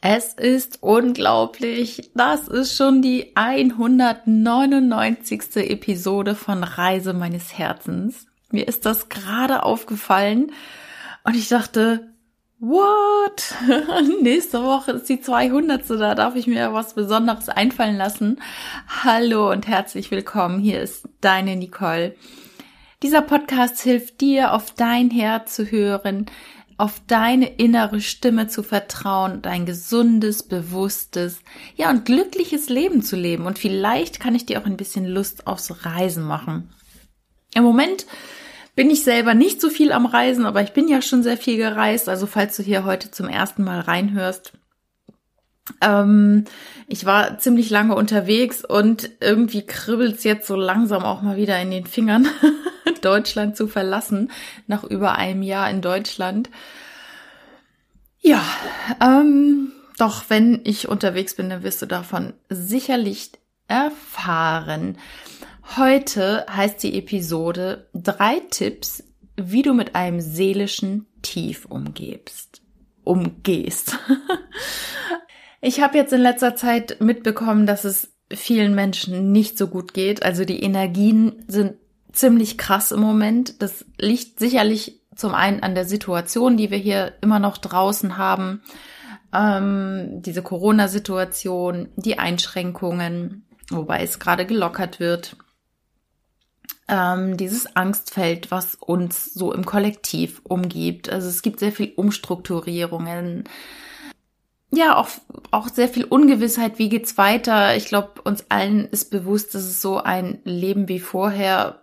Es ist unglaublich. Das ist schon die 199. Episode von Reise meines Herzens. Mir ist das gerade aufgefallen und ich dachte, what? Nächste Woche ist die 200. Da darf ich mir was Besonderes einfallen lassen. Hallo und herzlich willkommen. Hier ist deine Nicole. Dieser Podcast hilft dir, auf dein Herz zu hören, auf deine innere Stimme zu vertrauen, dein gesundes, bewusstes, ja und glückliches Leben zu leben. Und vielleicht kann ich dir auch ein bisschen Lust aufs Reisen machen. Im Moment bin ich selber nicht so viel am Reisen, aber ich bin ja schon sehr viel gereist. Also falls du hier heute zum ersten Mal reinhörst, ähm, ich war ziemlich lange unterwegs und irgendwie kribbelt's jetzt so langsam auch mal wieder in den Fingern. Deutschland zu verlassen, nach über einem Jahr in Deutschland. Ja, ähm, doch wenn ich unterwegs bin, dann wirst du davon sicherlich erfahren. Heute heißt die Episode drei Tipps, wie du mit einem seelischen Tief umgehst. Umgehst. ich habe jetzt in letzter Zeit mitbekommen, dass es vielen Menschen nicht so gut geht. Also die Energien sind ziemlich krass im Moment. Das liegt sicherlich zum einen an der Situation, die wir hier immer noch draußen haben, ähm, diese Corona-Situation, die Einschränkungen, wobei es gerade gelockert wird, ähm, dieses Angstfeld, was uns so im Kollektiv umgibt. Also es gibt sehr viel Umstrukturierungen, ja, auch, auch sehr viel Ungewissheit, wie geht's weiter. Ich glaube, uns allen ist bewusst, dass es so ein Leben wie vorher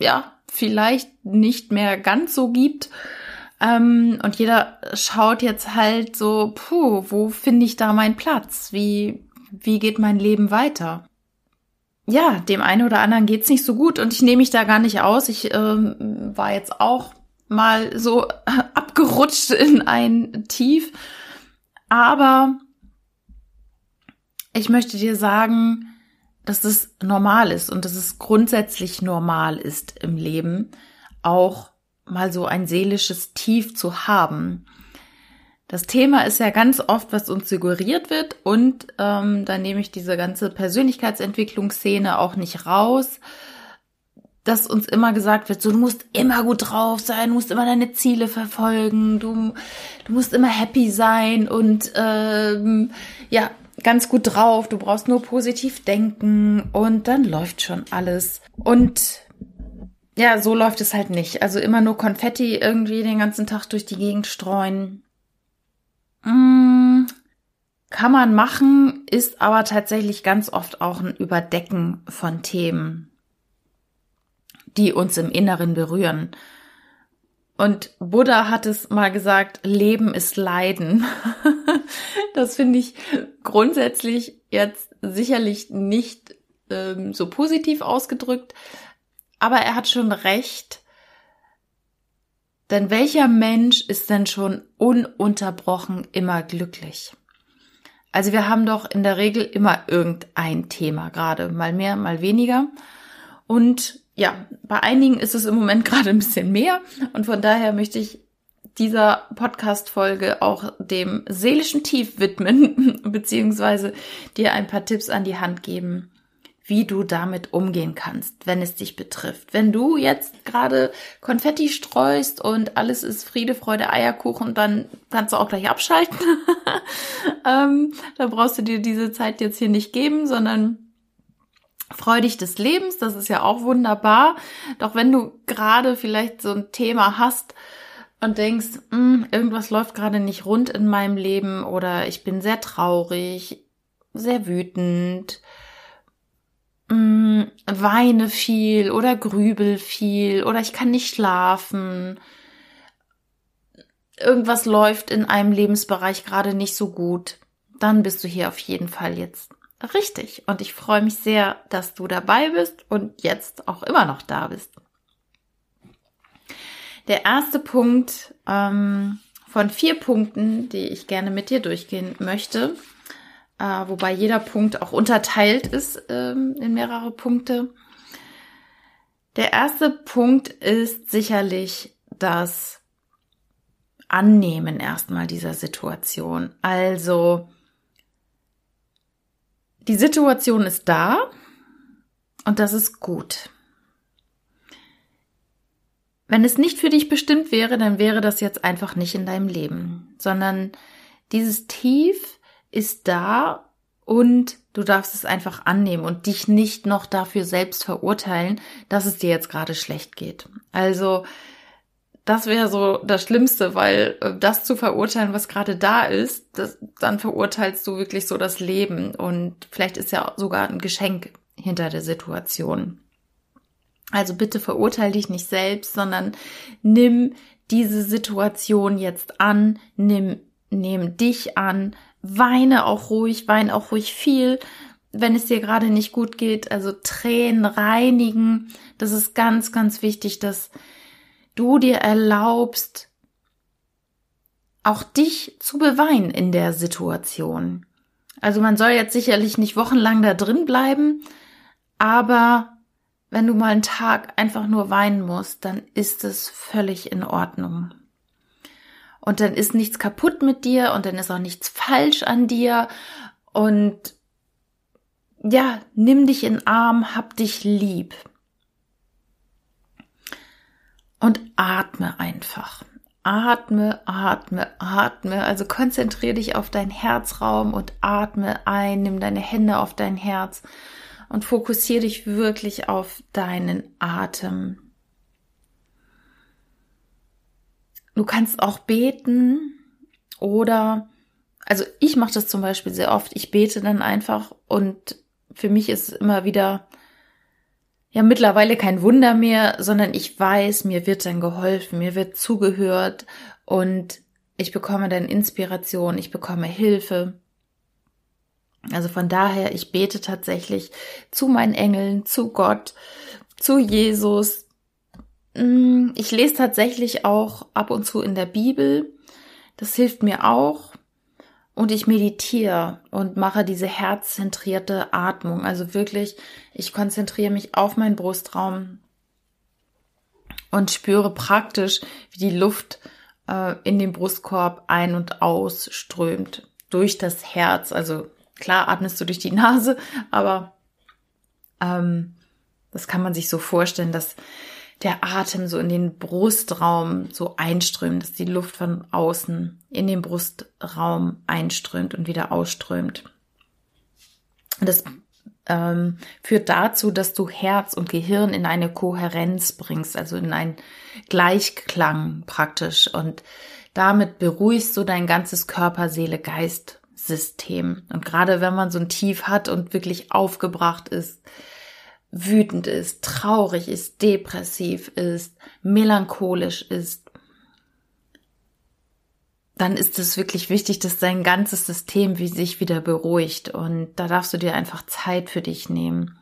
ja, vielleicht nicht mehr ganz so gibt. Ähm, und jeder schaut jetzt halt so, puh, wo finde ich da meinen Platz? Wie, wie geht mein Leben weiter? Ja, dem einen oder anderen geht's nicht so gut und ich nehme mich da gar nicht aus. Ich ähm, war jetzt auch mal so abgerutscht in ein Tief. Aber ich möchte dir sagen, dass es normal ist und dass es grundsätzlich normal ist im Leben, auch mal so ein seelisches Tief zu haben. Das Thema ist ja ganz oft, was uns suggeriert wird und ähm, da nehme ich diese ganze Persönlichkeitsentwicklungsszene auch nicht raus, dass uns immer gesagt wird, so du musst immer gut drauf sein, du musst immer deine Ziele verfolgen, du, du musst immer happy sein und ähm, ja, ganz gut drauf, du brauchst nur positiv denken und dann läuft schon alles. Und ja, so läuft es halt nicht. Also immer nur Konfetti irgendwie den ganzen Tag durch die Gegend streuen. Mm, kann man machen, ist aber tatsächlich ganz oft auch ein Überdecken von Themen, die uns im Inneren berühren. Und Buddha hat es mal gesagt, Leben ist Leiden. das finde ich grundsätzlich jetzt sicherlich nicht ähm, so positiv ausgedrückt, aber er hat schon recht. Denn welcher Mensch ist denn schon ununterbrochen immer glücklich? Also wir haben doch in der Regel immer irgendein Thema, gerade mal mehr, mal weniger. Und ja, bei einigen ist es im Moment gerade ein bisschen mehr und von daher möchte ich dieser Podcast-Folge auch dem seelischen Tief widmen, beziehungsweise dir ein paar Tipps an die Hand geben, wie du damit umgehen kannst, wenn es dich betrifft. Wenn du jetzt gerade Konfetti streust und alles ist Friede, Freude, Eierkuchen, dann kannst du auch gleich abschalten. ähm, da brauchst du dir diese Zeit jetzt hier nicht geben, sondern Freu dich des Lebens, das ist ja auch wunderbar. Doch wenn du gerade vielleicht so ein Thema hast und denkst, hm, irgendwas läuft gerade nicht rund in meinem Leben oder ich bin sehr traurig, sehr wütend, mh, hm, weine viel oder grübel viel oder ich kann nicht schlafen, irgendwas läuft in einem Lebensbereich gerade nicht so gut, dann bist du hier auf jeden Fall jetzt richtig. Und ich freue mich sehr, dass du dabei bist und jetzt auch immer noch da bist. Der erste Punkt ähm, von vier Punkten, die ich gerne mit dir durchgehen möchte, äh, wobei jeder Punkt auch unterteilt ist ähm, in mehrere Punkte. Der erste Punkt ist sicherlich, dass Annehmen erstmal dieser Situation. Also, die Situation ist da und das ist gut. Wenn es nicht für dich bestimmt wäre, dann wäre das jetzt einfach nicht in deinem Leben, sondern dieses Tief ist da und du darfst es einfach annehmen und dich nicht noch dafür selbst verurteilen, dass es dir jetzt gerade schlecht geht. Also das wäre so das Schlimmste, weil äh, das zu verurteilen, was gerade da ist, das, dann verurteilst du wirklich so das Leben und vielleicht ist ja sogar ein Geschenk hinter der Situation. Also bitte verurteile dich nicht selbst, sondern nimm diese Situation jetzt an, nimm, nimm dich an, weine auch ruhig, weine auch ruhig viel, wenn es dir gerade nicht gut geht, also Tränen reinigen. Das ist ganz, ganz wichtig, dass du dir erlaubst, auch dich zu beweinen in der Situation. Also man soll jetzt sicherlich nicht wochenlang da drin bleiben, aber wenn du mal einen Tag einfach nur weinen musst, dann ist es völlig in Ordnung. Und dann ist nichts kaputt mit dir und dann ist auch nichts falsch an dir und ja, nimm dich in Arm, hab dich lieb. Und atme einfach. Atme, atme, atme. Also konzentriere dich auf deinen Herzraum und atme ein, nimm deine Hände auf dein Herz und fokussiere dich wirklich auf deinen Atem. Du kannst auch beten oder, also ich mache das zum Beispiel sehr oft. Ich bete dann einfach und für mich ist es immer wieder ja mittlerweile kein Wunder mehr, sondern ich weiß, mir wird dann geholfen, mir wird zugehört und ich bekomme dann Inspiration, ich bekomme Hilfe. Also von daher, ich bete tatsächlich zu meinen Engeln, zu Gott, zu Jesus. Mm, ich lese tatsächlich auch ab und zu in der Bibel. Das hilft mir auch. Und ich meditiere und mache diese herzzentrierte Atmung. Also wirklich, ich konzentriere mich auf meinen Brustraum und spüre praktisch, wie die Luft äh, in den Brustkorb ein- und ausströmt durch das Herz. Also Klar atmest du durch die Nase, aber ähm, das kann man sich so vorstellen, dass der Atem so in den Brustraum so einströmt, dass die Luft von außen in den Brustraum einströmt und wieder ausströmt. Das ähm, führt dazu, dass du Herz und Gehirn in eine Kohärenz bringst, also in einen Gleichklang praktisch. Und damit beruhigst du dein ganzes Körper, Seele, Geist System. Und gerade wenn man so ein Tief hat und wirklich aufgebracht ist, wütend ist, traurig ist, depressiv ist, melancholisch ist, dann ist es wirklich wichtig, dass dein ganzes System wie sich wieder beruhigt. Und da darfst du dir einfach Zeit für dich nehmen.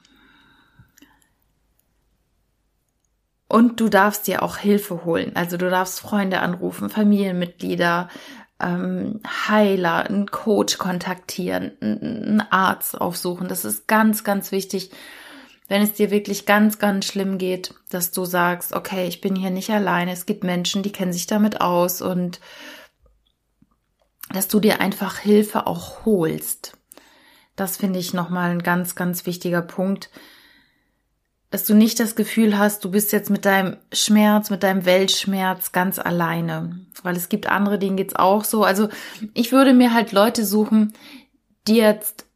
Und du darfst dir auch Hilfe holen. Also du darfst Freunde anrufen, Familienmitglieder, ähm, Heiler, einen Coach kontaktieren, einen Arzt aufsuchen. Das ist ganz, ganz wichtig, wenn es dir wirklich ganz, ganz schlimm geht, dass du sagst, okay, ich bin hier nicht alleine. Es gibt Menschen, die kennen sich damit aus und dass du dir einfach Hilfe auch holst. Das finde ich nochmal ein ganz, ganz wichtiger Punkt, dass du nicht das Gefühl hast, du bist jetzt mit deinem Schmerz, mit deinem Weltschmerz ganz alleine. Weil es gibt andere, denen geht's auch so. Also ich würde mir halt Leute suchen, die jetzt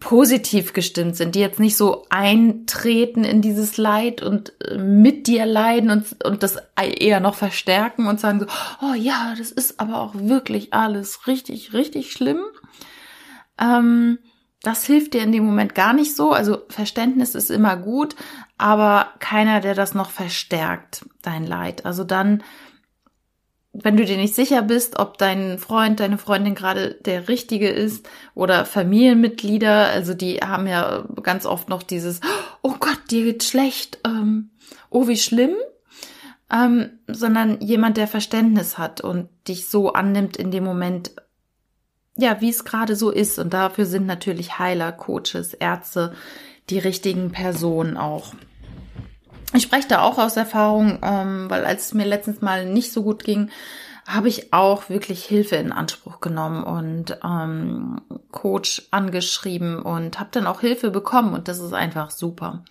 positiv gestimmt sind, die jetzt nicht so eintreten in dieses Leid und äh, mit dir leiden und, und das eher noch verstärken und sagen so, oh ja, das ist aber auch wirklich alles richtig, richtig schlimm. Ähm, das hilft dir in dem Moment gar nicht so. Also Verständnis ist immer gut, aber keiner, der das noch verstärkt, dein Leid. Also dann, wenn du dir nicht sicher bist, ob dein Freund, deine Freundin gerade der richtige ist oder Familienmitglieder, also die haben ja ganz oft noch dieses, oh Gott, dir geht's schlecht, ähm, oh wie schlimm, ähm, sondern jemand, der Verständnis hat und dich so annimmt in dem Moment, ja, wie es gerade so ist. Und dafür sind natürlich Heiler, Coaches, Ärzte die richtigen Personen auch. Ich spreche da auch aus Erfahrung, ähm, weil als es mir letztens mal nicht so gut ging, habe ich auch wirklich Hilfe in Anspruch genommen und ähm, Coach angeschrieben und habe dann auch Hilfe bekommen und das ist einfach super.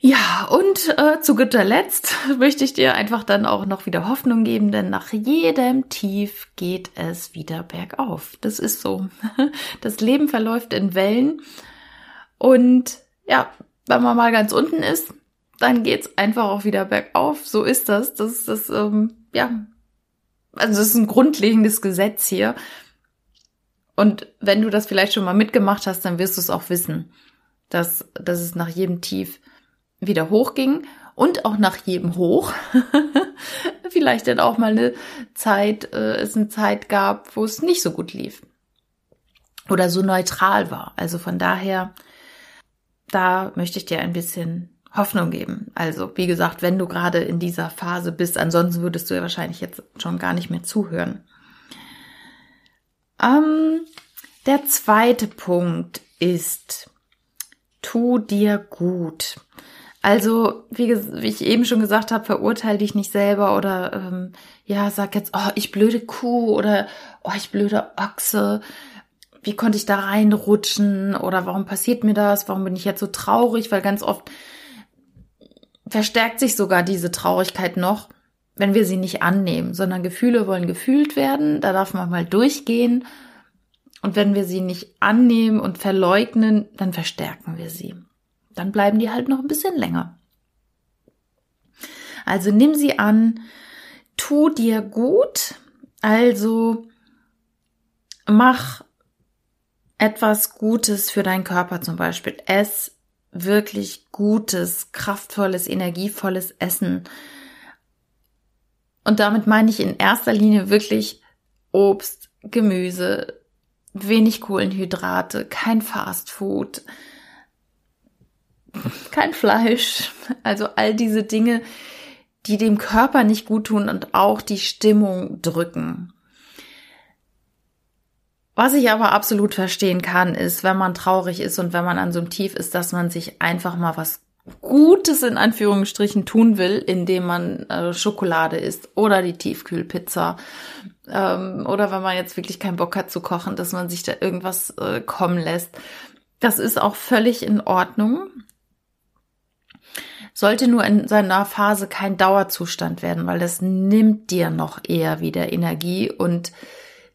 Ja, und äh, zu guter Letzt möchte ich dir einfach dann auch noch wieder Hoffnung geben, denn nach jedem Tief geht es wieder bergauf. Das ist so. Das Leben verläuft in Wellen und ja, wenn man mal ganz unten ist, dann geht's einfach auch wieder bergauf. So ist das. Das ist das, ähm, ja, also das ist ein grundlegendes Gesetz hier. Und wenn du das vielleicht schon mal mitgemacht hast, dann wirst du es auch wissen, dass, dass es nach jedem Tief wieder hochging und auch nach jedem Hoch vielleicht dann auch mal eine Zeit, äh, es eine Zeit gab, wo es nicht so gut lief oder so neutral war. Also von daher, da möchte ich dir ein bisschen Hoffnung geben. Also, wie gesagt, wenn du gerade in dieser Phase bist, ansonsten würdest du ja wahrscheinlich jetzt schon gar nicht mehr zuhören. Ähm, der zweite Punkt ist, tu dir gut. Also, wie, wie ich eben schon gesagt habe, verurteile dich nicht selber oder ähm, ja, sag jetzt, oh, ich blöde Kuh oder oh, ich blöde Ochse. Wie konnte ich da reinrutschen oder warum passiert mir das? Warum bin ich jetzt so traurig? Weil ganz oft verstärkt sich sogar diese Traurigkeit noch, wenn wir sie nicht annehmen, sondern Gefühle wollen gefühlt werden, da darf man mal durchgehen. Und wenn wir sie nicht annehmen und verleugnen, dann verstärken wir sie. Dann bleiben die halt noch ein bisschen länger. Also nimm sie an, tu dir gut, also mach etwas Gutes für deinen Körper zum Beispiel. Ess wirklich gutes, kraftvolles, energievolles Essen. Und damit meine ich in erster Linie wirklich Obst, Gemüse, wenig Kohlenhydrate, kein Fastfood, kein Fleisch. Also all diese Dinge, die dem Körper nicht gut tun und auch die Stimmung drücken. Was ich aber absolut verstehen kann, ist, wenn man traurig ist und wenn man an so einem Tief ist, dass man sich einfach mal was Gutes in Anführungsstrichen tun will, indem man äh, Schokolade isst oder die Tiefkühlpizza. Ähm, oder wenn man jetzt wirklich keinen Bock hat zu kochen, dass man sich da irgendwas äh, kommen lässt. Das ist auch völlig in Ordnung. Sollte nur in seiner Phase kein Dauerzustand werden, weil das nimmt dir noch eher wieder Energie und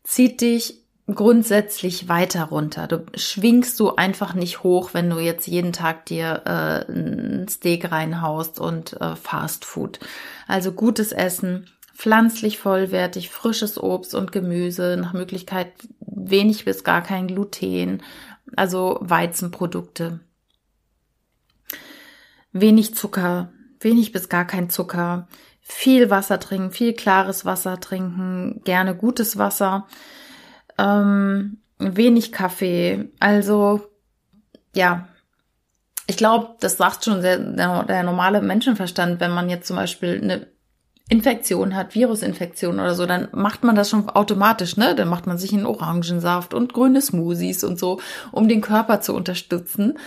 zieht dich grundsätzlich weiter runter. Du schwingst du einfach nicht hoch, wenn du jetzt jeden Tag dir äh, ein Steak reinhaust und äh, Fast Food. Also gutes Essen, pflanzlich vollwertig, frisches Obst und Gemüse, nach Möglichkeit wenig bis gar kein Gluten, also Weizenprodukte. Wenig Zucker, wenig bis gar kein Zucker, viel Wasser trinken, viel klares Wasser trinken, gerne gutes Wasser ähm, wenig Kaffee. Also ja, ich glaube, das sagt schon der, der, normale Menschenverstand, wenn man jetzt zum Beispiel eine Infektion hat, Virusinfektion oder so, dann macht man das schon automatisch, ne? Dann macht man sich einen Orangensaft und grüne Smoothies und so, um den Körper zu unterstützen.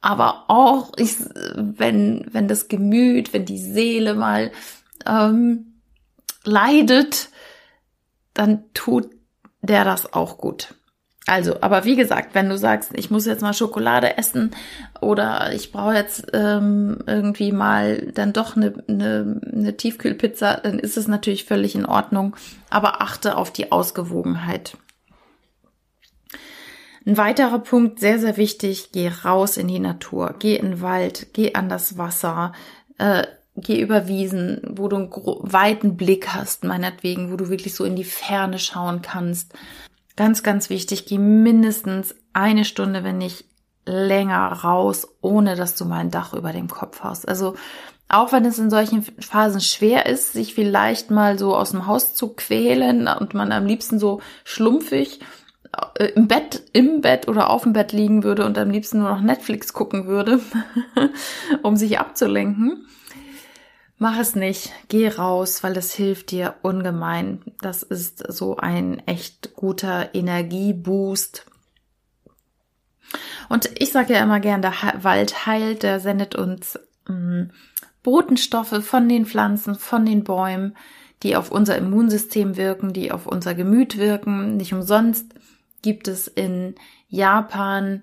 Aber auch, ich, wenn, wenn das Gemüt, wenn die Seele mal ähm, leidet, dann tut der das auch gut. Also, aber wie gesagt, wenn du sagst, ich muss jetzt mal Schokolade essen oder ich brauche jetzt ähm, irgendwie mal dann doch eine, eine, eine Tiefkühlpizza, dann ist es natürlich völlig in Ordnung. Aber achte auf die Ausgewogenheit. Ein weiterer Punkt, sehr, sehr wichtig, geh raus in die Natur, geh in den Wald, geh an das Wasser, äh, geh über Wiesen, wo du einen weiten Blick hast, meinetwegen, wo du wirklich so in die Ferne schauen kannst. Ganz, ganz wichtig, geh mindestens eine Stunde, wenn nicht länger raus, ohne dass du mal ein Dach über dem Kopf hast. Also auch wenn es in solchen Phasen schwer ist, sich vielleicht mal so aus dem Haus zu quälen und man am liebsten so schlumpfig äh, im Bett, im Bett oder auf dem Bett liegen würde und am liebsten nur noch Netflix gucken würde, um sich abzulenken Mach es nicht, geh raus, weil das hilft dir ungemein. Das ist so ein echt guter Energieboost. Und ich sage ja immer gern, der Wald heilt, der sendet uns mm, Botenstoffe von den Pflanzen, von den Bäumen, die auf unser Immunsystem wirken, die auf unser Gemüt wirken. Nicht umsonst gibt es in Japan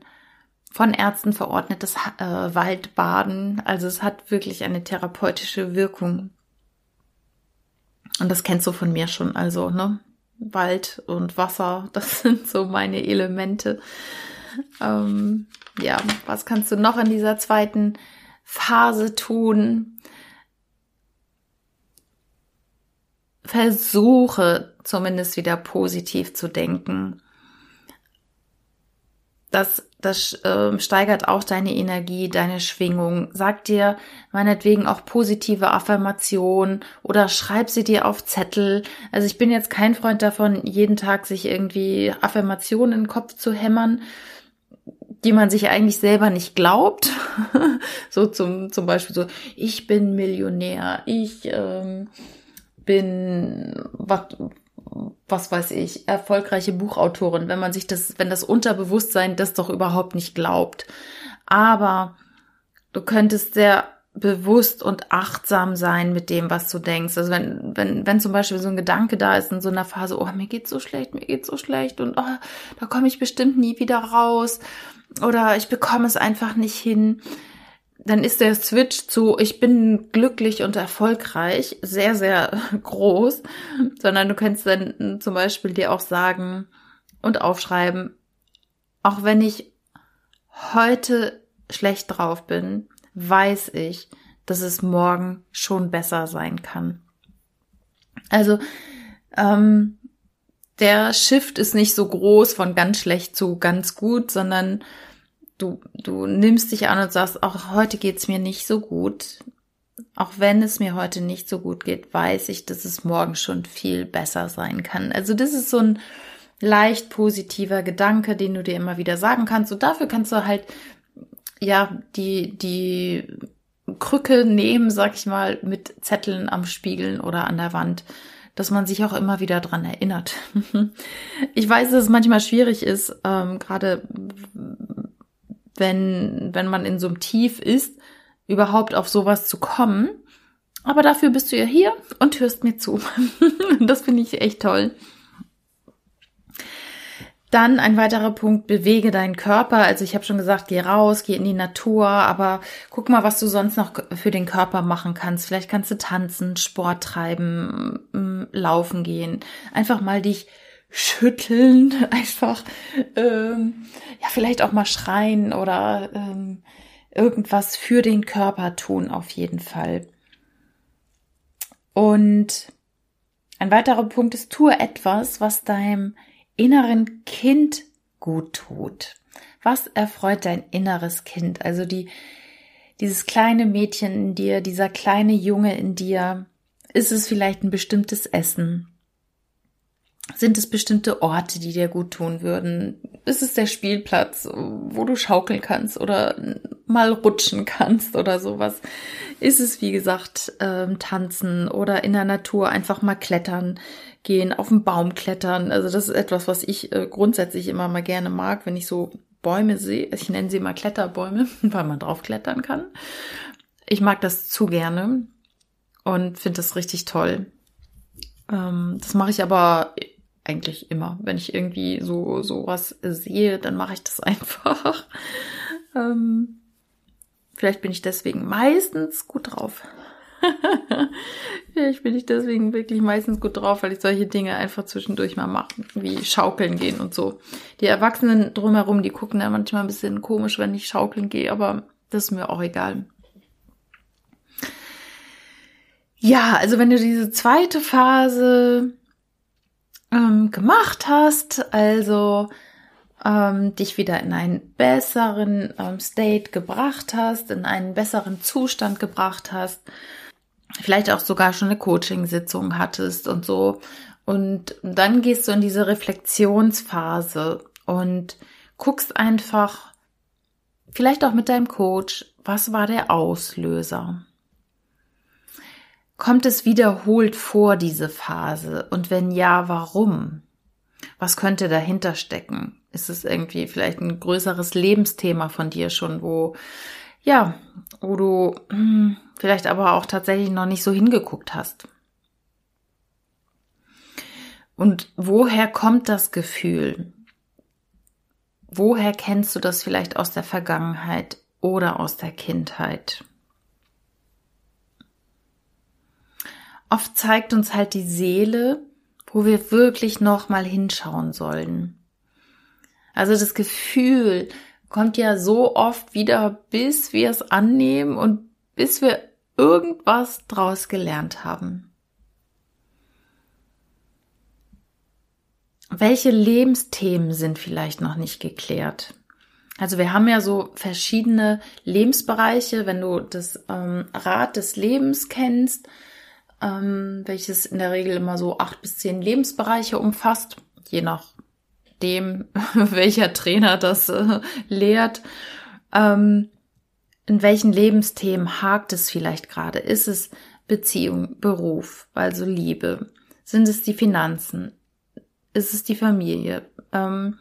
von Ärzten verordnetes äh, Waldbaden. Also es hat wirklich eine therapeutische Wirkung. Und das kennst du von mir schon. Also, ne? Wald und Wasser, das sind so meine Elemente. Ähm, ja, was kannst du noch in dieser zweiten Phase tun? Versuche zumindest wieder positiv zu denken. Das, das äh, steigert auch deine Energie, deine Schwingung. Sag dir meinetwegen auch positive Affirmationen oder schreib sie dir auf Zettel. Also ich bin jetzt kein Freund davon, jeden Tag sich irgendwie Affirmationen in den Kopf zu hämmern, die man sich eigentlich selber nicht glaubt. so zum, zum Beispiel so, ich bin Millionär, ich ähm, bin, was, was weiß ich, erfolgreiche Buchautorin, wenn man sich das, wenn das Unterbewusstsein das doch überhaupt nicht glaubt. Aber du könntest sehr bewusst und achtsam sein mit dem, was du denkst. Also wenn, wenn, wenn zum Beispiel so ein Gedanke da ist in so einer Phase, oh, mir geht's so schlecht, mir geht's so schlecht und oh, da komme ich bestimmt nie wieder raus oder ich bekomme es einfach nicht hin, dann ist der Switch zu ich bin glücklich und erfolgreich sehr, sehr groß, sondern du kannst dann zum Beispiel dir auch sagen und aufschreiben, auch wenn ich heute schlecht drauf bin, weiß ich, dass es morgen schon besser sein kann. Also ähm, der Shift ist nicht so groß von ganz schlecht zu ganz gut, sondern du, du nimmst dich an und sagst, auch heute geht's mir nicht so gut. Auch wenn es mir heute nicht so gut geht, weiß ich, dass es morgen schon viel besser sein kann. Also das ist so ein leicht positiver Gedanke, den du dir immer wieder sagen kannst. Und dafür kannst du halt, ja, die, die Krücke nehmen, sag ich mal, mit Zetteln am Spiegeln oder an der Wand, dass man sich auch immer wieder dran erinnert. ich weiß, dass es manchmal schwierig ist, ähm, gerade wenn, wenn man in so einem Tief ist, überhaupt auf sowas zu kommen. Aber dafür bist du ja hier und hörst mir zu. das finde ich echt toll. Dann ein weiterer Punkt, bewege deinen Körper. Also ich habe schon gesagt, geh raus, geh in die Natur, aber guck mal, was du sonst noch für den Körper machen kannst. Vielleicht kannst du tanzen, Sport treiben, laufen gehen. Einfach mal dich schütteln, einfach ähm, ja vielleicht auch mal schreien oder ähm, irgendwas für den Körper tun auf jeden Fall. Und ein weiterer Punkt ist, tue etwas, was deinem inneren Kind gut tut. Was erfreut dein inneres Kind? Also die, dieses kleine Mädchen in dir, dieser kleine Junge in dir, ist es vielleicht ein bestimmtes Essen? Sind es bestimmte Orte, die dir gut tun würden? Ist es der Spielplatz, wo du schaukeln kannst oder mal rutschen kannst oder sowas? Ist es, wie gesagt, ähm, tanzen oder in der Natur einfach mal klettern gehen, auf den Baum klettern? Also das ist etwas, was ich äh, grundsätzlich immer mal gerne mag, wenn ich so Bäume sehe. Ich nenne sie mal Kletterbäume, weil man drauf klettern kann. Ich mag das zu gerne und finde das richtig toll. Ähm, das mache ich aber eigentlich immer. Wenn ich irgendwie so sowas sehe, dann mache ich das einfach. ähm, vielleicht bin ich deswegen meistens gut drauf. vielleicht bin ich deswegen wirklich meistens gut drauf, weil ich solche Dinge einfach zwischendurch mal mache, wie schaukeln gehen und so. Die Erwachsenen drumherum, die gucken dann manchmal ein bisschen komisch, wenn ich schaukeln gehe, aber das ist mir auch egal. Ja, also wenn du diese zweite Phase ähm, gemacht hast, also ähm, dich wieder in einen besseren ähm, State gebracht hast, in einen besseren Zustand gebracht hast, vielleicht auch sogar schon eine Coaching-Sitzung hattest und so. Und dann gehst du in diese Reflexionsphase und guckst einfach, vielleicht auch mit deinem Coach, was war der Auslöser? Kommt es wiederholt vor, diese Phase? Und wenn ja, warum? Was könnte dahinter stecken? Ist es irgendwie vielleicht ein größeres Lebensthema von dir schon, wo, ja, wo du hm, vielleicht aber auch tatsächlich noch nicht so hingeguckt hast. Und woher kommt das Gefühl? Woher kennst du das vielleicht aus der Vergangenheit oder aus der Kindheit? Oft zeigt uns halt die Seele, wo wir wirklich noch mal hinschauen sollen. Also das Gefühl kommt ja so oft wieder, bis wir es annehmen und bis wir irgendwas draus gelernt haben. Welche Lebensthemen sind vielleicht noch nicht geklärt? Also wir haben ja so verschiedene Lebensbereiche, wenn du das ähm, Rad des Lebens kennst, ähm, welches in der Regel immer so acht bis zehn Lebensbereiche umfasst, je nachdem, welcher Trainer das äh, lehrt. Ähm, in welchen Lebensthemen hakt es vielleicht gerade? Ist es Beziehung, Beruf, also Liebe? Sind es die Finanzen? Ist es die Familie? Ähm,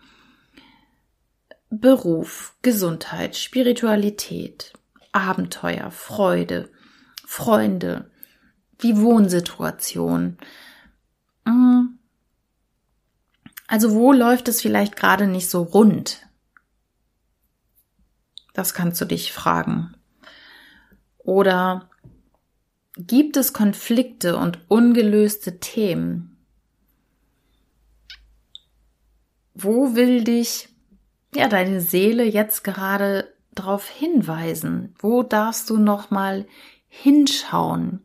Beruf, Gesundheit, Spiritualität, Abenteuer, Freude, Freunde, die Wohnsituation. Mm. Also wo läuft es vielleicht gerade nicht so rund? Das kannst du dich fragen. Oder gibt es Konflikte und ungelöste Themen? Wo will dich ja deine Seele jetzt gerade darauf hinweisen? Wo darfst du noch mal hinschauen?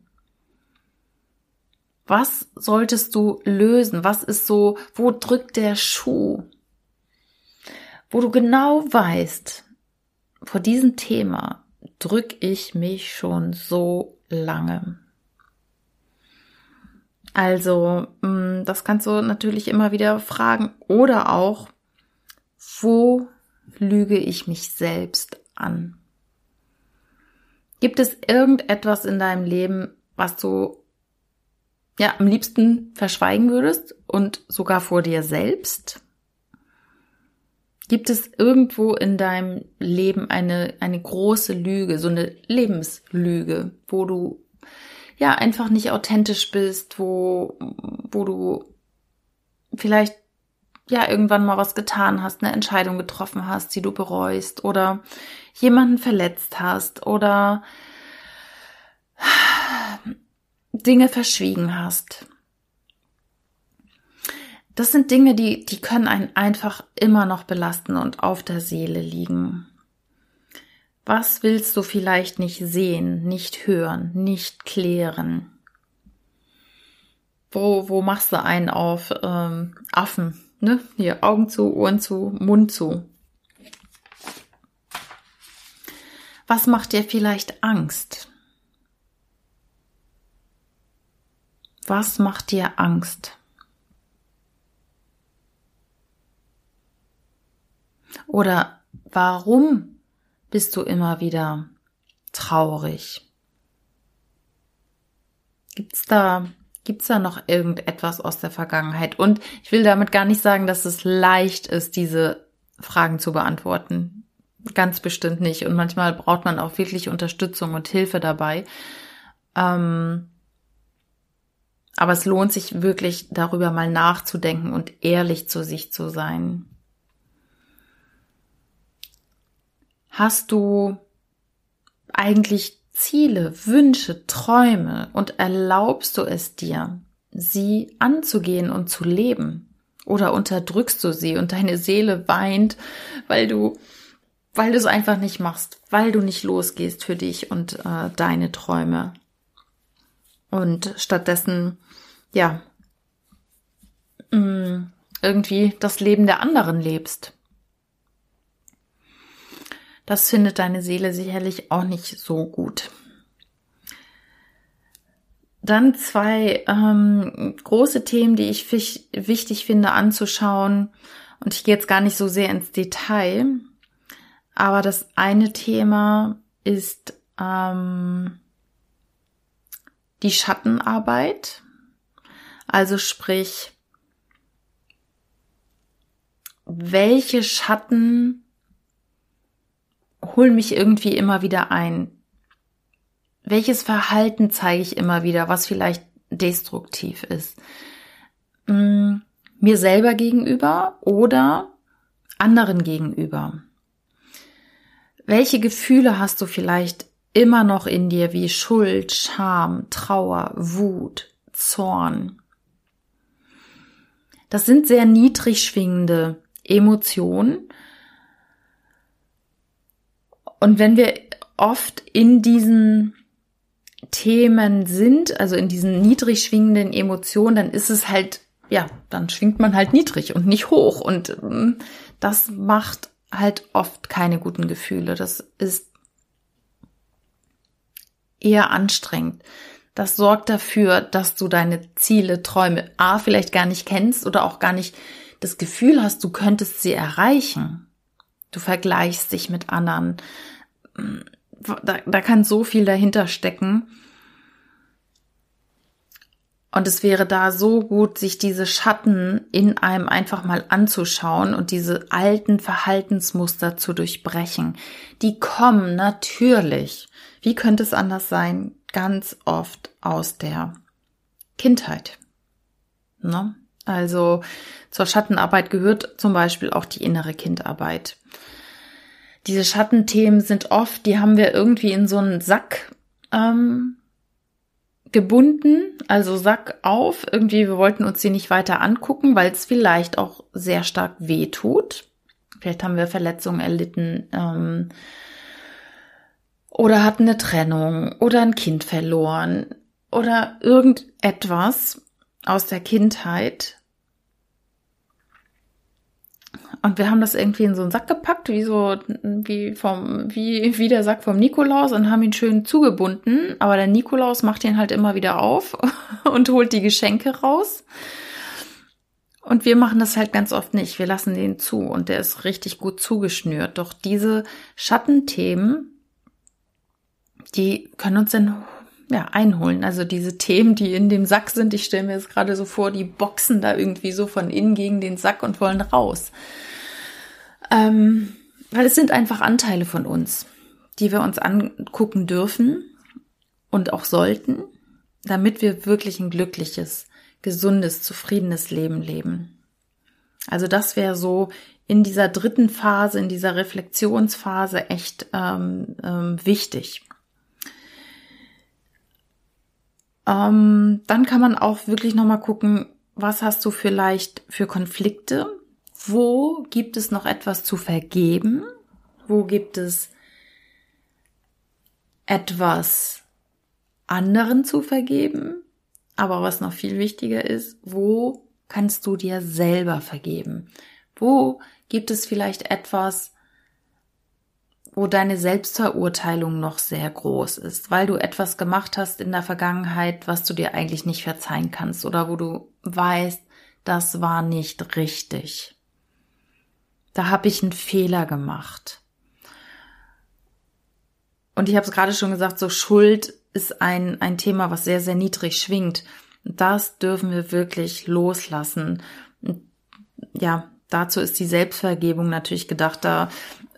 Was solltest du lösen? Was ist so, wo drückt der Schuh? Wo du genau weißt, vor diesem Thema drück ich mich schon so lange. Also, mm, das kannst du natürlich immer wieder fragen oder auch, wo lüge ich mich selbst an? Gibt es irgendetwas in deinem Leben, was du ja am liebsten verschweigen würdest und sogar vor dir selbst? Gibt es irgendwo in deinem Leben eine, eine große Lüge, so eine Lebenslüge, wo du ja einfach nicht authentisch bist, wo, wo du vielleicht ja irgendwann mal was getan hast, eine Entscheidung getroffen hast, die du bereust oder jemanden verletzt hast oder Dinge verschwiegen hast. Das sind Dinge, die, die können einen einfach immer noch belasten und auf der Seele liegen. Was willst du vielleicht nicht sehen, nicht hören, nicht klären? Wo, wo machst du einen auf ähm, Affen? Ne? Hier, Augen zu, Ohren zu, Mund zu. Was macht dir vielleicht Angst? Was macht dir Angst? Oder warum bist du immer wieder traurig? Gibt's da Gibt's da noch irgendetwas aus der Vergangenheit? Und ich will damit gar nicht sagen, dass es leicht ist, diese Fragen zu beantworten. Ganz bestimmt nicht. Und manchmal braucht man auch wirklich Unterstützung und Hilfe dabei. Ähm, aber es lohnt sich wirklich darüber mal nachzudenken und ehrlich zu sich zu sein. Hast du eigentlich Ziele, Wünsche, Träume und erlaubst du es dir, sie anzugehen und zu leben? Oder unterdrückst du sie und deine Seele weint, weil du, weil du es einfach nicht machst, weil du nicht losgehst für dich und äh, deine Träume? Und stattdessen, ja, mm, irgendwie das Leben der anderen lebst. Das findet deine Seele sicherlich auch nicht so gut. Dann zwei ähm, große Themen, die ich wichtig finde anzuschauen. Und ich gehe jetzt gar nicht so sehr ins Detail. Aber das eine Thema ist ähm, die Schattenarbeit. Also sprich, welche Schatten holen mich irgendwie immer wieder ein. welches Verhalten zeige ich immer wieder, was vielleicht destruktiv ist? Mm, mir selber gegenüber oder anderen gegenüber? Welche Gefühle hast du vielleicht immer noch in dir wie Schuld, Scham, Trauer, Wut, Zorn? Das sind sehr niedrig schwingende Emotionen. Und wenn wir oft in diesen Themen sind, also in diesen niedrig schwingenden Emotionen, dann ist es halt, ja, dann schwingt man halt niedrig und nicht hoch. Und ähm, das macht halt oft keine guten Gefühle. Das ist eher anstrengend. Das sorgt dafür, dass du deine Ziele, Träume A vielleicht gar nicht kennst oder auch gar nicht das Gefühl hast, du könntest sie erreichen. Du vergleichst dich mit anderen. Da, da kann so viel dahinter stecken. Und es wäre da so gut, sich diese Schatten in einem einfach mal anzuschauen und diese alten Verhaltensmuster zu durchbrechen. Die kommen natürlich. Wie könnte es anders sein? Ganz oft aus der Kindheit. Ne? Also zur Schattenarbeit gehört zum Beispiel auch die innere Kindarbeit. Diese Schattenthemen sind oft, die haben wir irgendwie in so einen Sack ähm, gebunden, also Sack auf. Irgendwie, wir wollten uns die nicht weiter angucken, weil es vielleicht auch sehr stark weh tut. Vielleicht haben wir Verletzungen erlitten ähm, oder hatten eine Trennung oder ein Kind verloren oder irgendetwas aus der Kindheit, und wir haben das irgendwie in so einen Sack gepackt, wie so, wie vom, wie, wie der Sack vom Nikolaus und haben ihn schön zugebunden. Aber der Nikolaus macht ihn halt immer wieder auf und holt die Geschenke raus. Und wir machen das halt ganz oft nicht. Wir lassen den zu und der ist richtig gut zugeschnürt. Doch diese Schattenthemen, die können uns dann ja, einholen. Also diese Themen, die in dem Sack sind, ich stelle mir jetzt gerade so vor, die boxen da irgendwie so von innen gegen den Sack und wollen raus. Ähm, weil es sind einfach Anteile von uns, die wir uns angucken dürfen und auch sollten, damit wir wirklich ein glückliches, gesundes, zufriedenes Leben leben. Also das wäre so in dieser dritten Phase, in dieser Reflexionsphase echt ähm, ähm, wichtig. Ähm, dann kann man auch wirklich nochmal gucken, was hast du vielleicht für Konflikte? Wo gibt es noch etwas zu vergeben? Wo gibt es etwas anderen zu vergeben? Aber was noch viel wichtiger ist, wo kannst du dir selber vergeben? Wo gibt es vielleicht etwas, wo deine Selbstverurteilung noch sehr groß ist, weil du etwas gemacht hast in der Vergangenheit, was du dir eigentlich nicht verzeihen kannst oder wo du weißt, das war nicht richtig. Da habe ich einen Fehler gemacht. Und ich habe es gerade schon gesagt, so Schuld ist ein, ein Thema, was sehr, sehr niedrig schwingt. Das dürfen wir wirklich loslassen. Ja, dazu ist die Selbstvergebung natürlich gedacht. Da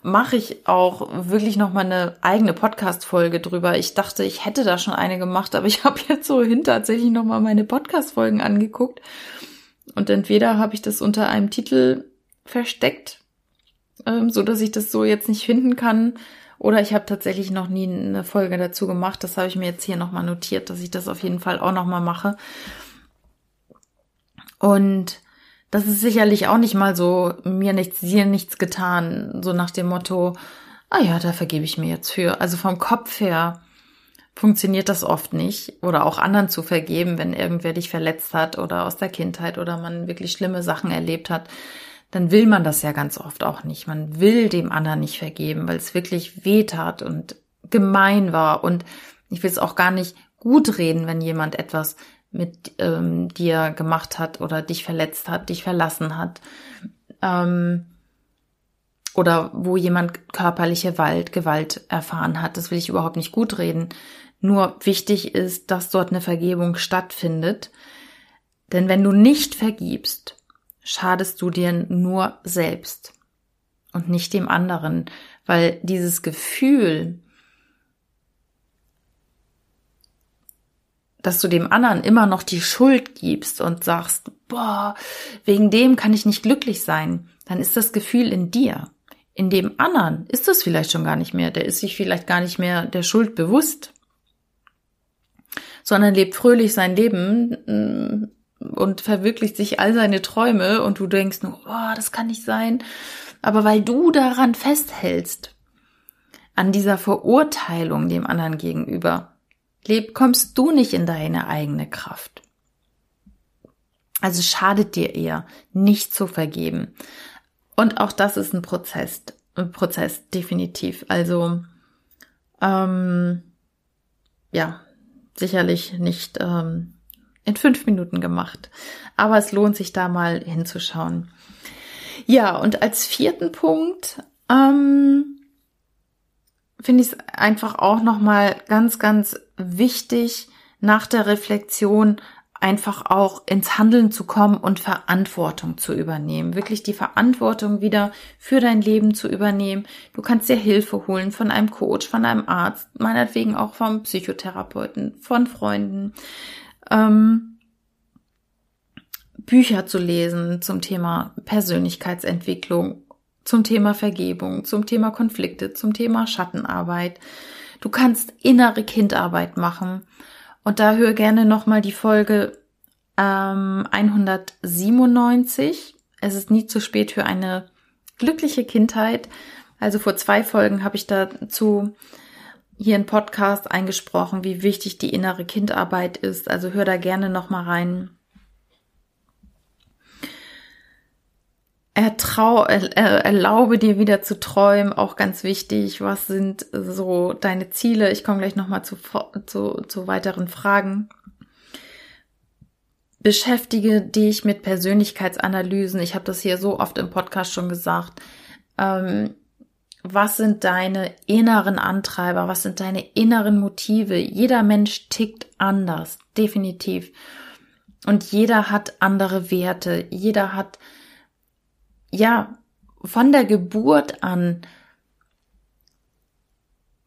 mache ich auch wirklich noch mal eine eigene Podcast-Folge drüber. Ich dachte, ich hätte da schon eine gemacht, aber ich habe jetzt so hin tatsächlich noch mal meine Podcast-Folgen angeguckt und entweder habe ich das unter einem Titel versteckt, ähm, so dass ich das so jetzt nicht finden kann, oder ich habe tatsächlich noch nie eine Folge dazu gemacht. Das habe ich mir jetzt hier noch mal notiert, dass ich das auf jeden Fall auch noch mal mache. Und das ist sicherlich auch nicht mal so, mir nichts, dir nichts getan, so nach dem Motto, ah ja, da vergebe ich mir jetzt für. Also vom Kopf her funktioniert das oft nicht. Oder auch anderen zu vergeben, wenn irgendwer dich verletzt hat oder aus der Kindheit oder man wirklich schlimme Sachen erlebt hat, dann will man das ja ganz oft auch nicht. Man will dem anderen nicht vergeben, weil es wirklich weh tat und gemein war. Und ich will es auch gar nicht gut reden, wenn jemand etwas mit ähm, dir gemacht hat oder dich verletzt hat, dich verlassen hat. Ähm, oder wo jemand körperliche Gewalt, Gewalt erfahren hat. Das will ich überhaupt nicht gut reden. Nur wichtig ist, dass dort eine Vergebung stattfindet. Denn wenn du nicht vergibst, schadest du dir nur selbst und nicht dem anderen, weil dieses Gefühl, dass du dem anderen immer noch die Schuld gibst und sagst, boah, wegen dem kann ich nicht glücklich sein, dann ist das Gefühl in dir. In dem anderen ist das vielleicht schon gar nicht mehr. Der ist sich vielleicht gar nicht mehr der Schuld bewusst, sondern lebt fröhlich sein Leben mm, und verwirklicht sich all seine Träume und du denkst nur, oh, das kann nicht sein. Aber weil du daran festhältst, an dieser Verurteilung dem anderen gegenüber, leb, kommst du nicht in deine eigene Kraft. Also schadet dir eher, nicht zu vergeben. Und auch das ist ein Prozess, ein Prozess, definitiv. Also, ähm, ja, sicherlich nicht ähm, in fünf Minuten gemacht. Aber es lohnt sich da mal hinzuschauen. Ja, und als vierten Punkt ähm, finde ich es einfach auch nochmal ganz, ganz wichtig, nach der Reflexion einfach auch ins Handeln zu kommen und Verantwortung zu übernehmen. Wirklich die Verantwortung wieder für dein Leben zu übernehmen. Du kannst dir Hilfe holen von einem Coach, von einem Arzt, meinetwegen auch vom Psychotherapeuten, von Freunden. Ähm, Bücher zu lesen zum Thema Persönlichkeitsentwicklung zum Thema Vergebung, zum Thema Konflikte, zum Thema Schattenarbeit. Du kannst innere Kindarbeit machen. Und da hör gerne nochmal die Folge ähm, 197. Es ist nie zu spät für eine glückliche Kindheit. Also vor zwei Folgen habe ich dazu hier einen Podcast eingesprochen, wie wichtig die innere Kindarbeit ist. Also hör da gerne nochmal rein. Ertrau, erlaube dir wieder zu träumen, auch ganz wichtig. Was sind so deine Ziele? Ich komme gleich nochmal zu, zu, zu weiteren Fragen. Beschäftige dich mit Persönlichkeitsanalysen. Ich habe das hier so oft im Podcast schon gesagt. Ähm, was sind deine inneren Antreiber? Was sind deine inneren Motive? Jeder Mensch tickt anders, definitiv. Und jeder hat andere Werte. Jeder hat ja, von der Geburt an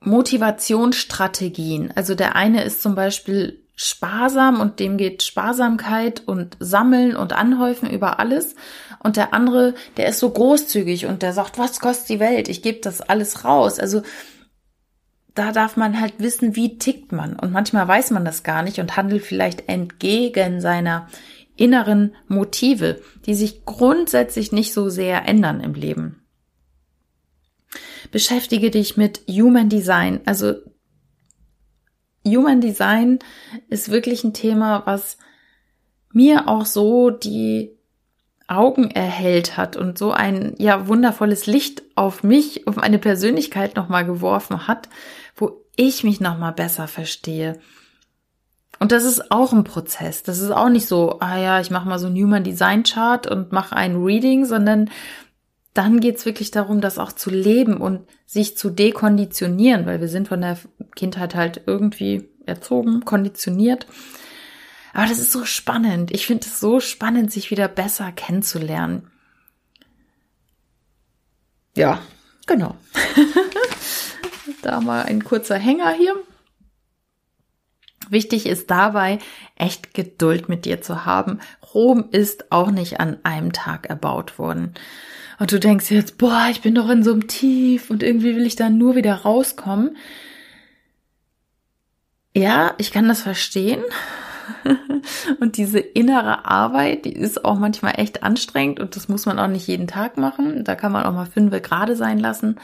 Motivationsstrategien. Also der eine ist zum Beispiel sparsam und dem geht Sparsamkeit und Sammeln und Anhäufen über alles. Und der andere, der ist so großzügig und der sagt, was kostet die Welt? Ich gebe das alles raus. Also da darf man halt wissen, wie tickt man. Und manchmal weiß man das gar nicht und handelt vielleicht entgegen seiner inneren Motive, die sich grundsätzlich nicht so sehr ändern im Leben. Beschäftige dich mit Human Design. Also Human Design ist wirklich ein Thema, was mir auch so die Augen erhellt hat und so ein ja wundervolles Licht auf mich, auf meine Persönlichkeit nochmal geworfen hat, wo ich mich nochmal besser verstehe, und das ist auch ein Prozess. Das ist auch nicht so, ah ja, ich mache mal so ein Human Design Chart und mache ein Reading, sondern dann geht's wirklich darum, das auch zu leben und sich zu dekonditionieren, weil wir sind von der Kindheit halt irgendwie erzogen, konditioniert. Aber das ist so spannend. Ich finde es so spannend, sich wieder besser kennenzulernen. Ja, genau. da mal ein kurzer Hänger hier. Wichtig ist dabei, echt Geduld mit dir zu haben. Rom ist auch nicht an einem Tag erbaut worden. Und du denkst jetzt, boah, ich bin doch in so einem Tief und irgendwie will ich da nur wieder rauskommen. Ja, ich kann das verstehen. und diese innere Arbeit, die ist auch manchmal echt anstrengend und das muss man auch nicht jeden Tag machen. Da kann man auch mal fünf gerade sein lassen.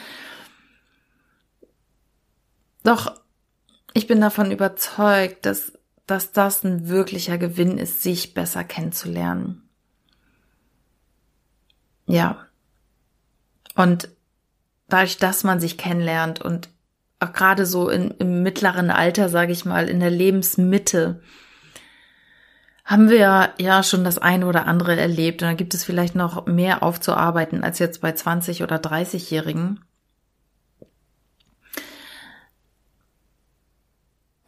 Doch ich bin davon überzeugt, dass, dass das ein wirklicher Gewinn ist, sich besser kennenzulernen. Ja. Und dadurch, dass man sich kennenlernt und auch gerade so in, im mittleren Alter, sage ich mal, in der Lebensmitte, haben wir ja schon das eine oder andere erlebt. Und da gibt es vielleicht noch mehr aufzuarbeiten als jetzt bei 20 oder 30-Jährigen.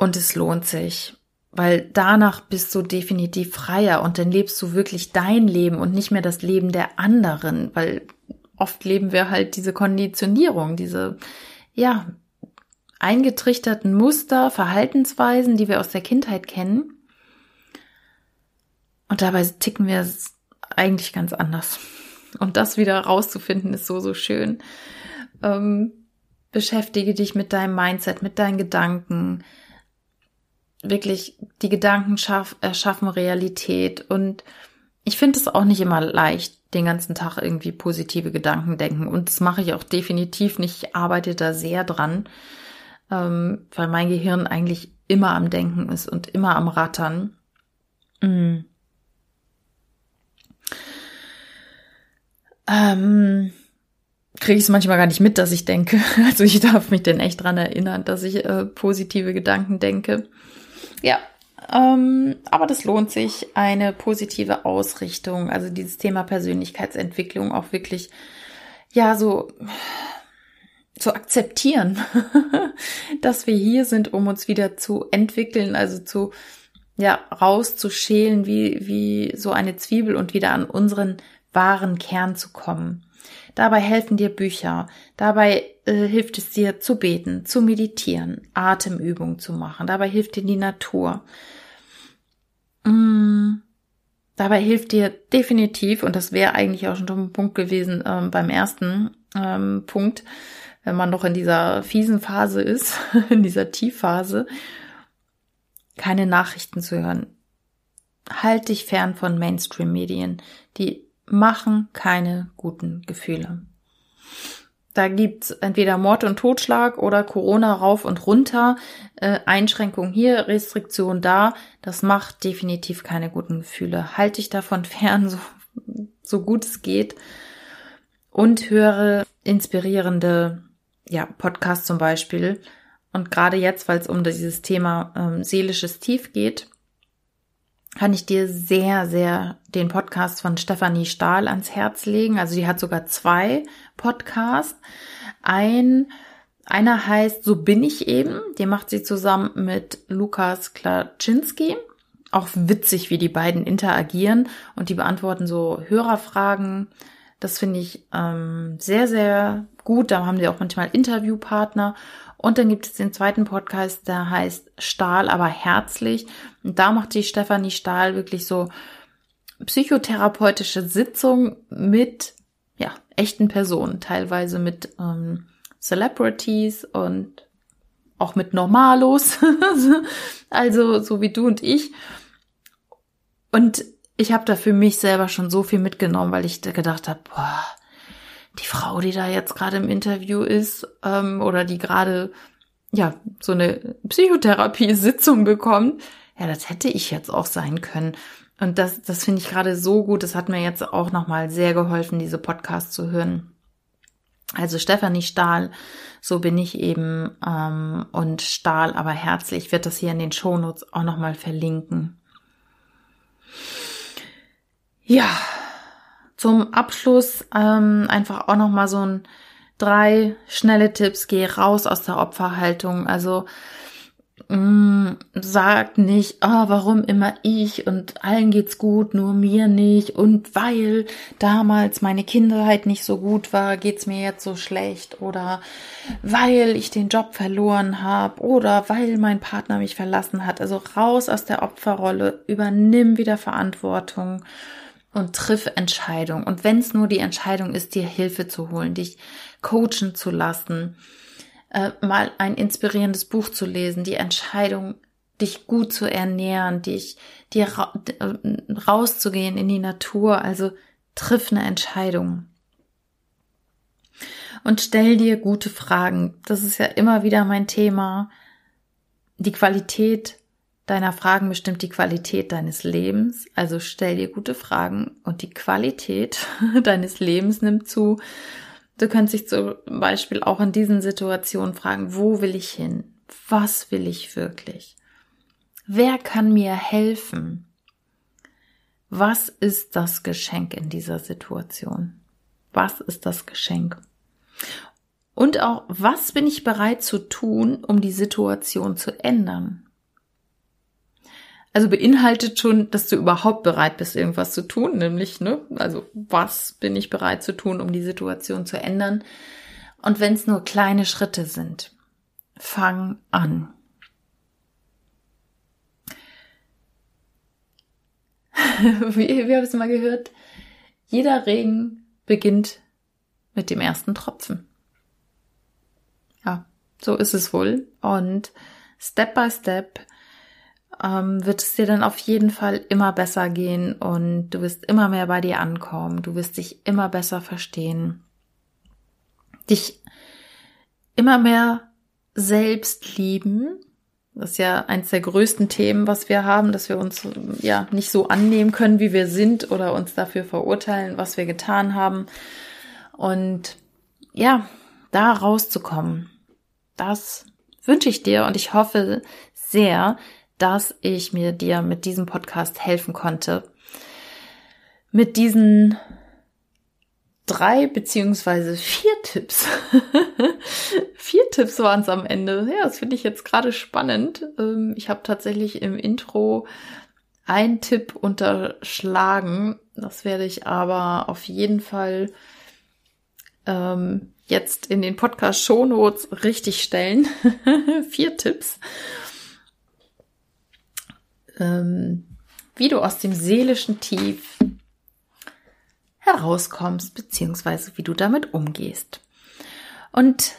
Und es lohnt sich, weil danach bist du definitiv freier und dann lebst du wirklich dein Leben und nicht mehr das Leben der anderen, weil oft leben wir halt diese Konditionierung, diese, ja, eingetrichterten Muster, Verhaltensweisen, die wir aus der Kindheit kennen. Und dabei ticken wir eigentlich ganz anders. Und das wieder rauszufinden, ist so, so schön. Ähm, beschäftige dich mit deinem Mindset, mit deinen Gedanken. Wirklich, die Gedanken schaff, erschaffen Realität. Und ich finde es auch nicht immer leicht, den ganzen Tag irgendwie positive Gedanken denken. Und das mache ich auch definitiv nicht. Ich arbeite da sehr dran, ähm, weil mein Gehirn eigentlich immer am Denken ist und immer am Rattern. Mhm. Ähm, kriege ich es manchmal gar nicht mit, dass ich denke. Also ich darf mich denn echt dran erinnern, dass ich äh, positive Gedanken denke. Ja, ähm, aber das lohnt sich, eine positive Ausrichtung, also dieses Thema Persönlichkeitsentwicklung auch wirklich, ja, so zu akzeptieren, dass wir hier sind, um uns wieder zu entwickeln, also zu, ja, rauszuschälen wie, wie so eine Zwiebel und wieder an unseren wahren Kern zu kommen. Dabei helfen dir Bücher. Dabei äh, hilft es dir zu beten, zu meditieren, Atemübungen zu machen. Dabei hilft dir die Natur. Mm, dabei hilft dir definitiv, und das wäre eigentlich auch schon ein Punkt gewesen ähm, beim ersten ähm, Punkt, wenn man noch in dieser fiesen Phase ist, in dieser Tiefphase, keine Nachrichten zu hören. Halt dich fern von Mainstream-Medien, die machen keine guten Gefühle. Da gibt's entweder Mord und Totschlag oder Corona rauf und runter, äh, Einschränkung hier, Restriktion da. Das macht definitiv keine guten Gefühle. Halte dich davon fern, so, so gut es geht. Und höre inspirierende ja, Podcasts zum Beispiel. Und gerade jetzt, weil es um dieses Thema ähm, seelisches Tief geht, kann ich dir sehr, sehr den Podcast von Stefanie Stahl ans Herz legen. Also die hat sogar zwei Podcasts. Ein, einer heißt So bin ich eben. Den macht sie zusammen mit Lukas Klaczynski. Auch witzig, wie die beiden interagieren und die beantworten so Hörerfragen. Das finde ich ähm, sehr, sehr gut. Da haben die auch manchmal Interviewpartner. Und dann gibt es den zweiten Podcast, der heißt Stahl, aber herzlich. Und da macht die Stefanie Stahl wirklich so psychotherapeutische Sitzungen mit echten Personen, teilweise mit ähm, Celebrities und auch mit Normalos, also so wie du und ich. Und ich habe da für mich selber schon so viel mitgenommen, weil ich gedacht habe, boah, die Frau, die da jetzt gerade im Interview ist ähm, oder die gerade ja so eine Psychotherapie-Sitzung bekommt, ja, das hätte ich jetzt auch sein können. Und das, das finde ich gerade so gut. Das hat mir jetzt auch nochmal sehr geholfen, diese Podcast zu hören. Also Stefanie Stahl, so bin ich eben, ähm, und Stahl, aber herzlich, ich werde das hier in den Shownotes auch nochmal verlinken. Ja, zum Abschluss ähm, einfach auch noch mal so ein drei schnelle Tipps. Geh raus aus der Opferhaltung. Also mm, sag nicht, oh, warum immer ich und allen geht's gut, nur mir nicht und weil damals meine Kindheit nicht so gut war, geht's mir jetzt so schlecht oder weil ich den Job verloren habe oder weil mein Partner mich verlassen hat. Also raus aus der Opferrolle, übernimm wieder Verantwortung und triff Entscheidung. Und wenn es nur die Entscheidung ist, dir Hilfe zu holen, dich coachen zu lassen, äh, mal ein inspirierendes Buch zu lesen, die Entscheidung, dich gut zu ernähren, dich dir ra äh, rauszugehen in die Natur, also triff eine Entscheidung. Und stell dir gute Fragen. Das ist ja immer wieder mein Thema. Die Qualität deiner Fragen bestimmt die Qualität deines Lebens. Also stell dir gute Fragen und die Qualität deines Lebens nimmt zu. Du kannst dich zum Beispiel auch in diesen Situationen fragen, wo will ich hin? Was will ich wirklich? Wer kann mir helfen? Was ist das Geschenk in dieser Situation? Was ist das Geschenk? Und auch, was bin ich bereit zu tun, um die Situation zu ändern? Also beinhaltet schon, dass du überhaupt bereit bist, irgendwas zu tun, nämlich, ne, also was bin ich bereit zu tun, um die Situation zu ändern? Und wenn es nur kleine Schritte sind, fang an. wie, wie habe ich es mal gehört? Jeder Regen beginnt mit dem ersten Tropfen. Ja, so ist es wohl. Und Step by Step ähm, wird es dir dann auf jeden Fall immer besser gehen und du wirst immer mehr bei dir ankommen. Du wirst dich immer besser verstehen. Dich immer mehr selbst lieben. Das ist ja eins der größten Themen, was wir haben, dass wir uns ja nicht so annehmen können, wie wir sind oder uns dafür verurteilen, was wir getan haben. Und ja, da rauszukommen, das wünsche ich dir und ich hoffe sehr, dass ich mir dir mit diesem Podcast helfen konnte. Mit diesen drei beziehungsweise vier Tipps. vier Tipps waren es am Ende. Ja, das finde ich jetzt gerade spannend. Ähm, ich habe tatsächlich im Intro einen Tipp unterschlagen. Das werde ich aber auf jeden Fall ähm, jetzt in den Podcast Shownotes richtig stellen. vier Tipps. Ähm, wie du aus dem seelischen Tief herauskommst, beziehungsweise wie du damit umgehst. Und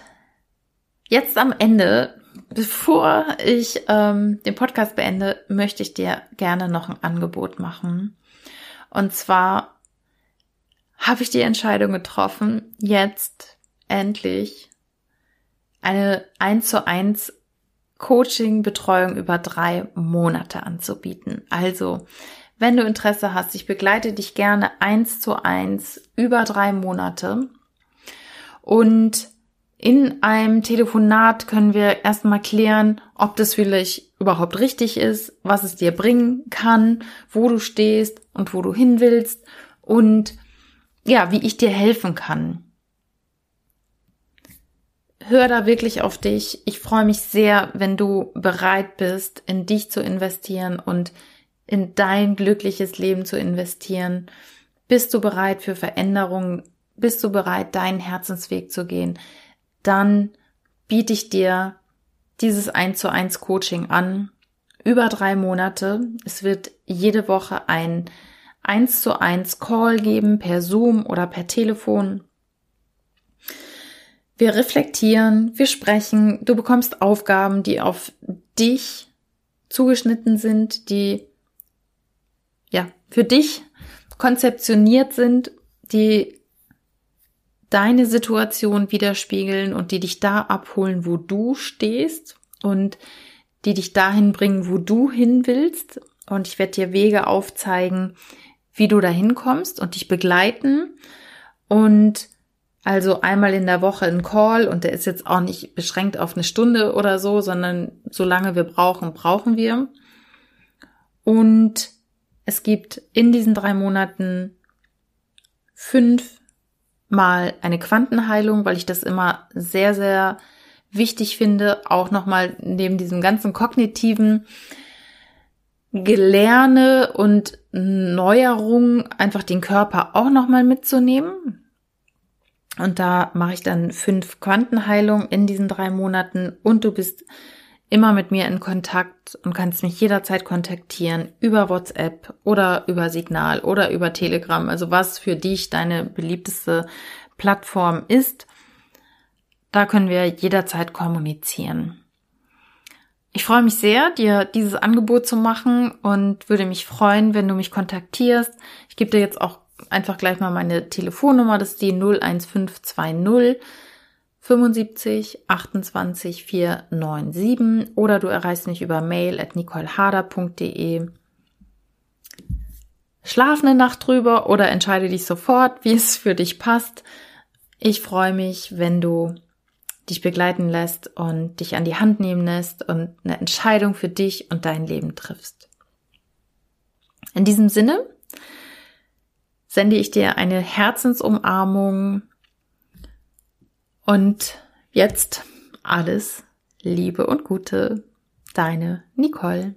jetzt am Ende, bevor ich ähm, den Podcast beende, möchte ich dir gerne noch ein Angebot machen. Und zwar habe ich die Entscheidung getroffen, jetzt endlich eine 1 zu 1 Coaching, Betreuung über drei Monate anzubieten. Also wenn du Interesse hast, ich begleite dich gerne eins zu eins über drei Monate. Und in einem Telefonat können wir erstmal klären, ob das vielleicht überhaupt richtig ist, was es dir bringen kann, wo du stehst und wo du hin willst und ja, wie ich dir helfen kann. Hör da wirklich auf dich. Ich freue mich sehr, wenn du bereit bist, in dich zu investieren und in dein glückliches Leben zu investieren? Bist du bereit für Veränderungen? Bist du bereit, deinen Herzensweg zu gehen? Dann biete ich dir dieses 1 zu 1 Coaching an. Über drei Monate. Es wird jede Woche ein 1 zu 1 Call geben per Zoom oder per Telefon. Wir reflektieren, wir sprechen, du bekommst Aufgaben, die auf dich zugeschnitten sind, die ja, für dich konzeptioniert sind, die deine Situation widerspiegeln und die dich da abholen, wo du stehst und die dich dahin bringen, wo du hin willst. Und ich werde dir Wege aufzeigen, wie du dahin kommst und dich begleiten. Und also einmal in der Woche ein Call und der ist jetzt auch nicht beschränkt auf eine Stunde oder so, sondern solange wir brauchen, brauchen wir. Und es gibt in diesen drei Monaten fünfmal eine Quantenheilung, weil ich das immer sehr, sehr wichtig finde, auch nochmal neben diesem ganzen kognitiven Gelerne und Neuerung einfach den Körper auch nochmal mitzunehmen. Und da mache ich dann fünf Quantenheilungen in diesen drei Monaten und du bist immer mit mir in Kontakt und kannst mich jederzeit kontaktieren über WhatsApp oder über Signal oder über Telegram, also was für dich deine beliebteste Plattform ist. Da können wir jederzeit kommunizieren. Ich freue mich sehr, dir dieses Angebot zu machen und würde mich freuen, wenn du mich kontaktierst. Ich gebe dir jetzt auch einfach gleich mal meine Telefonnummer, das ist die 01520 75 28 497 oder du erreichst mich über mail at nicoleharder.de. Schlaf eine Nacht drüber oder entscheide dich sofort, wie es für dich passt. Ich freue mich, wenn du dich begleiten lässt und dich an die Hand nehmen lässt und eine Entscheidung für dich und dein Leben triffst. In diesem Sinne sende ich dir eine Herzensumarmung und jetzt alles Liebe und Gute, deine Nicole.